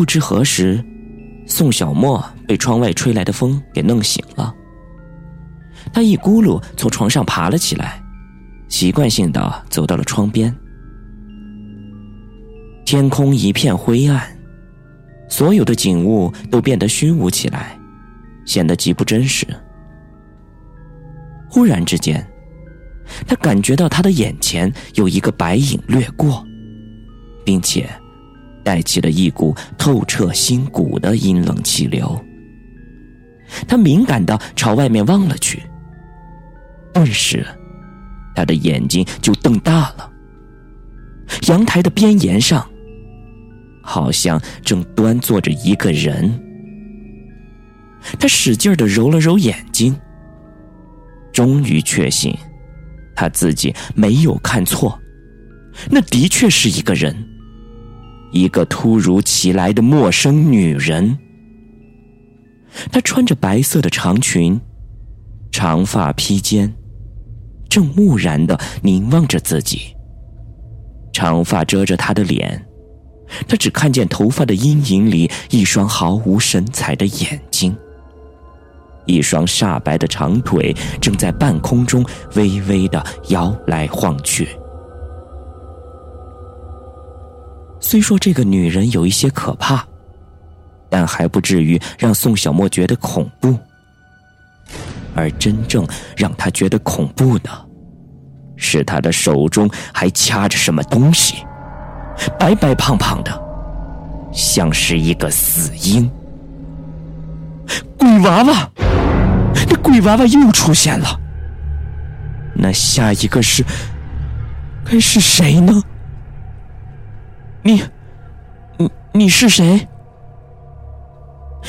不知何时，宋小沫被窗外吹来的风给弄醒了。他一咕噜从床上爬了起来，习惯性的走到了窗边。天空一片灰暗，所有的景物都变得虚无起来，显得极不真实。忽然之间，他感觉到他的眼前有一个白影掠过，并且带起了一股透彻心骨的阴冷气流。他敏感的朝外面望了去，顿时，他的眼睛就瞪大了。阳台的边沿上。好像正端坐着一个人，他使劲的揉了揉眼睛，终于确信他自己没有看错，那的确是一个人，一个突如其来的陌生女人。她穿着白色的长裙，长发披肩，正木然的凝望着自己，长发遮着她的脸。他只看见头发的阴影里一双毫无神采的眼睛，一双煞白的长腿正在半空中微微的摇来晃去。虽说这个女人有一些可怕，但还不至于让宋小沫觉得恐怖。而真正让他觉得恐怖的，是他的手中还掐着什么东西。白白胖胖的，像是一个死婴。鬼娃娃，那鬼娃娃又出现了。那下一个是，该是谁呢？你，你你是谁？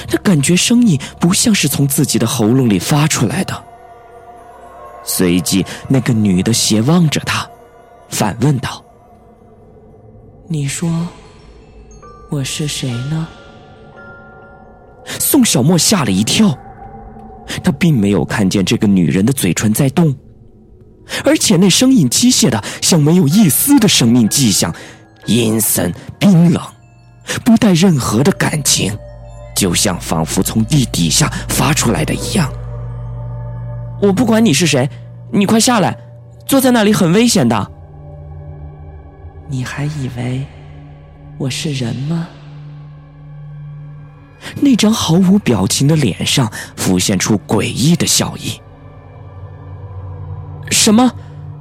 他感觉声音不像是从自己的喉咙里发出来的。随即，那个女的斜望着他，反问道。你说我是谁呢？宋小沫吓了一跳，他并没有看见这个女人的嘴唇在动，而且那声音机械的，像没有一丝的生命迹象，阴森冰冷，不带任何的感情，就像仿佛从地底下发出来的一样。我不管你是谁，你快下来，坐在那里很危险的。你还以为我是人吗？那张毫无表情的脸上浮现出诡异的笑意。什么？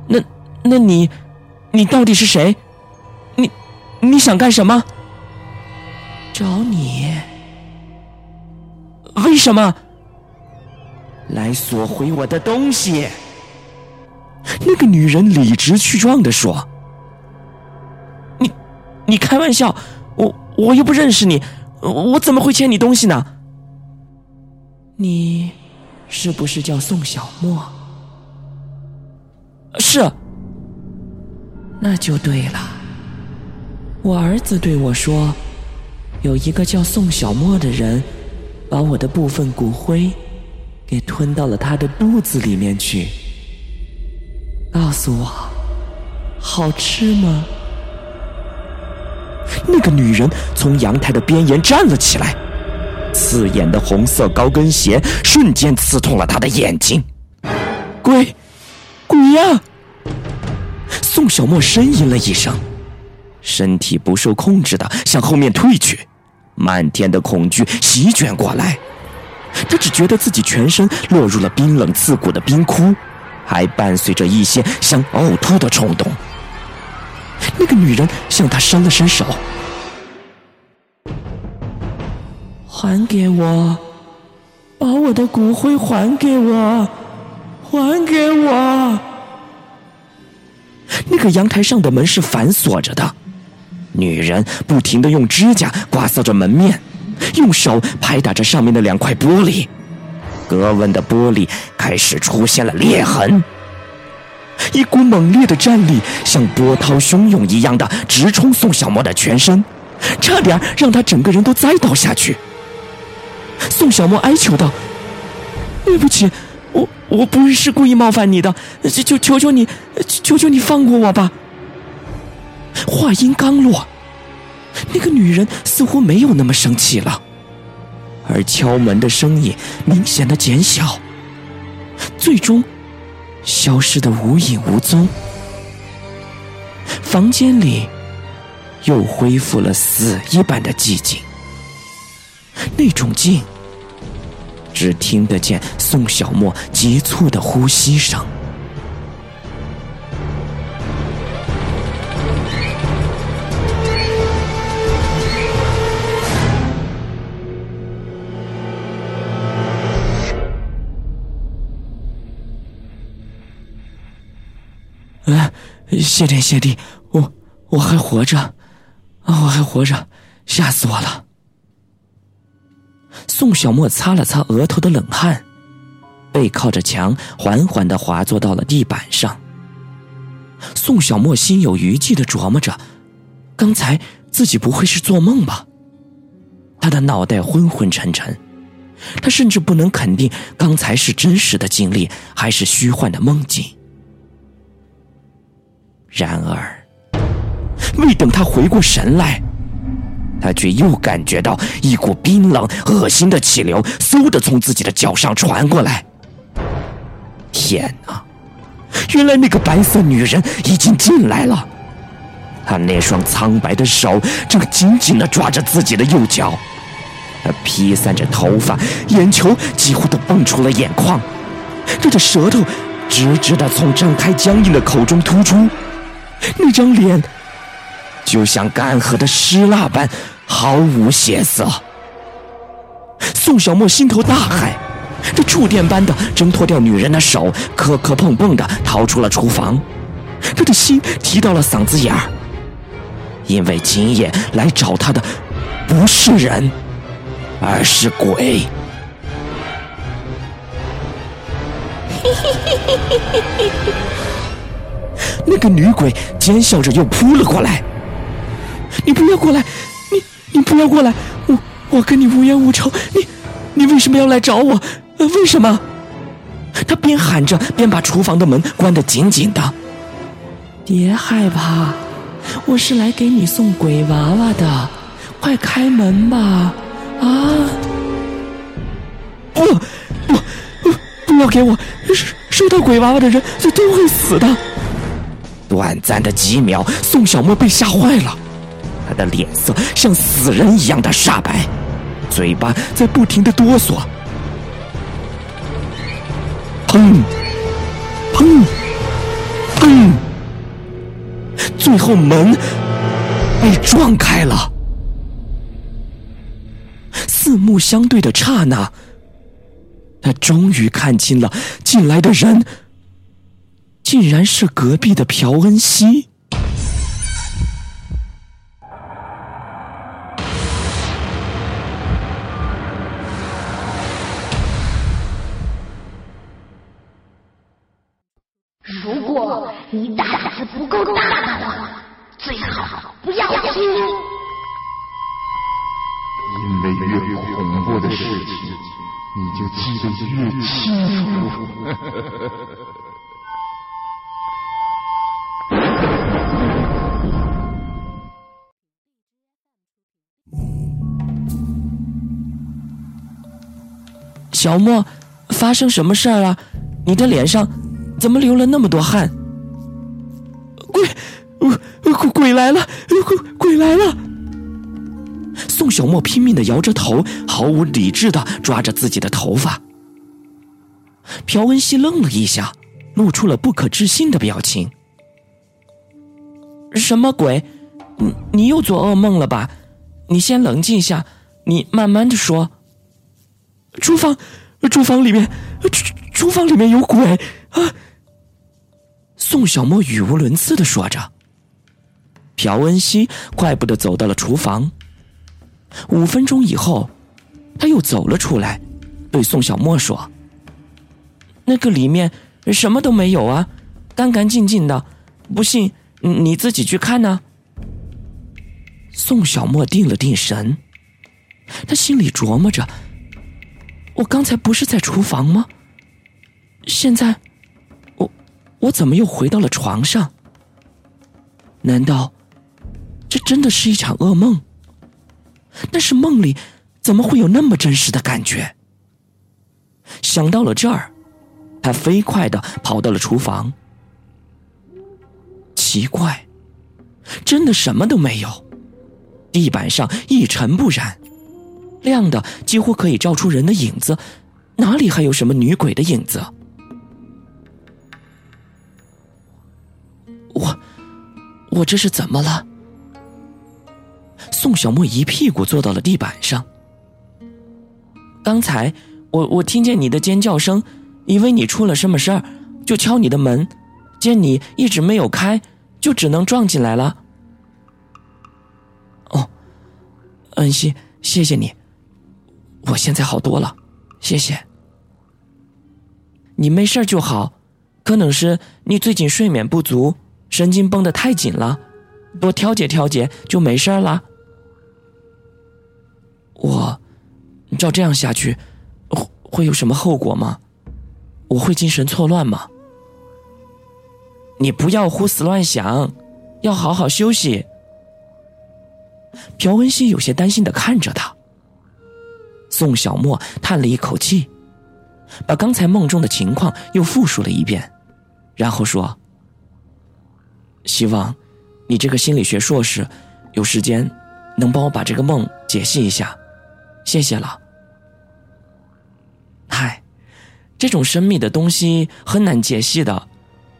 那那你，你到底是谁？你你想干什么？找你？为什么？来索回我的东西。那个女人理直气壮的说。你你开玩笑，我我又不认识你，我怎么会欠你东西呢？你是不是叫宋小莫？是。那就对了。我儿子对我说，有一个叫宋小沫的人，把我的部分骨灰给吞到了他的肚子里面去。告诉我，好吃吗？那个女人从阳台的边沿站了起来，刺眼的红色高跟鞋瞬间刺痛了他的眼睛。鬼，鬼呀！宋小沫呻吟了一声，身体不受控制的向后面退去，漫天的恐惧席卷过来。他只觉得自己全身落入了冰冷刺骨的冰窟，还伴随着一些想呕吐的冲动。那个女人向他伸了伸手，还给我，把我的骨灰还给我，还给我。那个阳台上的门是反锁着的，女人不停的用指甲刮扫着门面，用手拍打着上面的两块玻璃，格纹的玻璃开始出现了裂痕。一股猛烈的战力像波涛汹涌一样的直冲宋小沫的全身，差点让他整个人都栽倒下去。宋小沫哀求道：“对不起，我我不是故意冒犯你的，求求求你，求求你放过我吧。”话音刚落，那个女人似乎没有那么生气了，而敲门的声音明显的减小，最终消失的无影无踪。房间里又恢复了死一般的寂静，那种静，只听得见宋小沫急促的呼吸声。谢天谢地，我我还活着，啊，我还活着，吓死我了！宋小沫擦了擦额头的冷汗，背靠着墙，缓缓的滑坐到了地板上。宋小沫心有余悸的琢磨着，刚才自己不会是做梦吧？他的脑袋昏昏沉沉，他甚至不能肯定刚才是真实的经历还是虚幻的梦境。然而，未等他回过神来，他却又感觉到一股冰冷、恶心的气流嗖的从自己的脚上传过来。天哪！原来那个白色女人已经进来了，她那双苍白的手正紧紧的抓着自己的右脚，她披散着头发，眼球几乎都蹦出了眼眶，她的舌头直直的从张开僵硬的口中突出。那张脸就像干涸的尸蜡般毫无血色。宋小沫心头大骇，这触电般的挣脱掉女人的手，磕磕碰碰的逃出了厨房。他的心提到了嗓子眼儿，因为今夜来找他的不是人，而是鬼。嘿嘿嘿嘿嘿嘿嘿。那个女鬼尖笑着又扑了过来。你不要过来！你你不要过来！我我跟你无冤无仇，你你为什么要来找我？为什么？他边喊着边把厨房的门关得紧紧的。别害怕，我是来给你送鬼娃娃的，快开门吧！啊！不不不！不要给我！收收到鬼娃娃的人就都会死的。短暂的几秒，宋小沫被吓坏了，他的脸色像死人一样的煞白，嘴巴在不停的哆嗦。砰！砰！砰！最后门被撞开了。四目相对的刹那，他终于看清了进来的人。竟然是隔壁的朴恩熙。小莫，发生什么事儿了？你的脸上怎么流了那么多汗？鬼，鬼鬼来了！鬼鬼来了！宋小莫拼命的摇着头，毫无理智的抓着自己的头发。朴恩熙愣了一下，露出了不可置信的表情。什么鬼？你你又做噩梦了吧？你先冷静一下，你慢慢的说。厨房，厨房里面，厨厨房里面有鬼啊！宋小沫语无伦次的说着。朴恩熙快步的走到了厨房。五分钟以后，他又走了出来，对宋小沫说：“那个里面什么都没有啊，干干净净的，不信你自己去看呢。”宋小沫定了定神，他心里琢磨着。我刚才不是在厨房吗？现在，我我怎么又回到了床上？难道这真的是一场噩梦。但是梦里怎么会有那么真实的感觉？想到了这儿，他飞快的跑到了厨房。奇怪，真的什么都没有，地板上一尘不染，亮的几乎可以照出人的影子，哪里还有什么女鬼的影子？我，我这是怎么了？宋小沫一屁股坐到了地板上。刚才我我听见你的尖叫声，以为你出了什么事儿，就敲你的门，见你一直没有开，就只能撞进来了。哦，恩熙，谢谢你，我现在好多了，谢谢。你没事就好，可能是你最近睡眠不足。神经绷得太紧了，多调节调节就没事了。我照这样下去，会会有什么后果吗？我会精神错乱吗？你不要胡思乱想，要好好休息。朴文熙有些担心的看着他。宋小沫叹了一口气，把刚才梦中的情况又复述了一遍，然后说。希望，你这个心理学硕士，有时间能帮我把这个梦解析一下，谢谢了。嗨，这种神秘的东西很难解析的，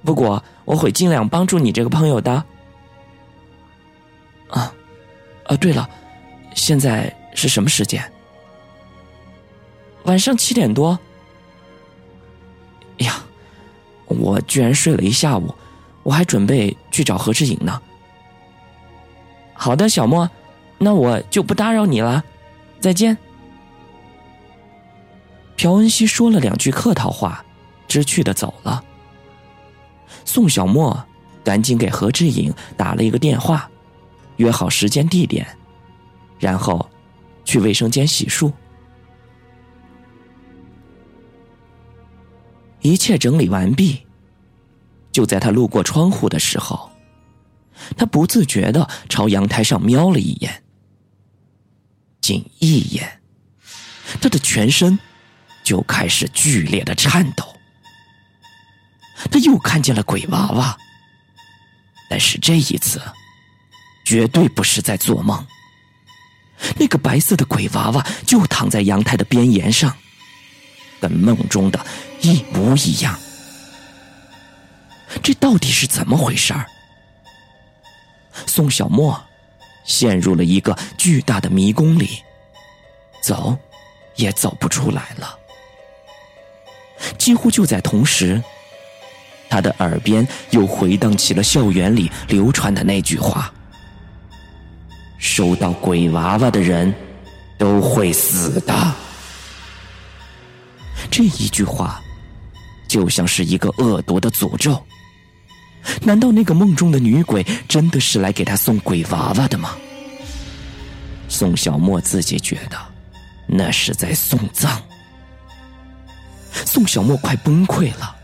不过我会尽量帮助你这个朋友的。啊，啊，对了，现在是什么时间？晚上七点多。哎呀，我居然睡了一下午。我还准备去找何志颖呢。好的，小莫，那我就不打扰你了，再见。朴恩熙说了两句客套话，知趣的走了。宋小莫赶紧给何志颖打了一个电话，约好时间地点，然后去卫生间洗漱。一切整理完毕。就在他路过窗户的时候，他不自觉的朝阳台上瞄了一眼。仅一眼，他的全身就开始剧烈的颤抖。他又看见了鬼娃娃，但是这一次，绝对不是在做梦。那个白色的鬼娃娃就躺在阳台的边沿上，跟梦中的一模一样。这到底是怎么回事儿？宋小沫陷入了一个巨大的迷宫里，走也走不出来了。几乎就在同时，他的耳边又回荡起了校园里流传的那句话：“收到鬼娃娃的人都会死的。”这一句话就像是一个恶毒的诅咒。难道那个梦中的女鬼真的是来给他送鬼娃娃的吗？宋小沫自己觉得那是在送葬。宋小沫快崩溃了，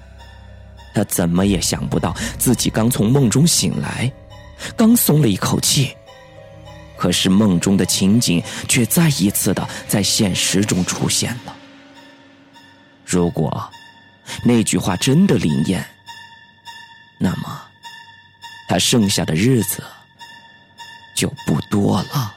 他怎么也想不到自己刚从梦中醒来，刚松了一口气，可是梦中的情景却再一次的在现实中出现了。如果那句话真的灵验。那么，他剩下的日子就不多了。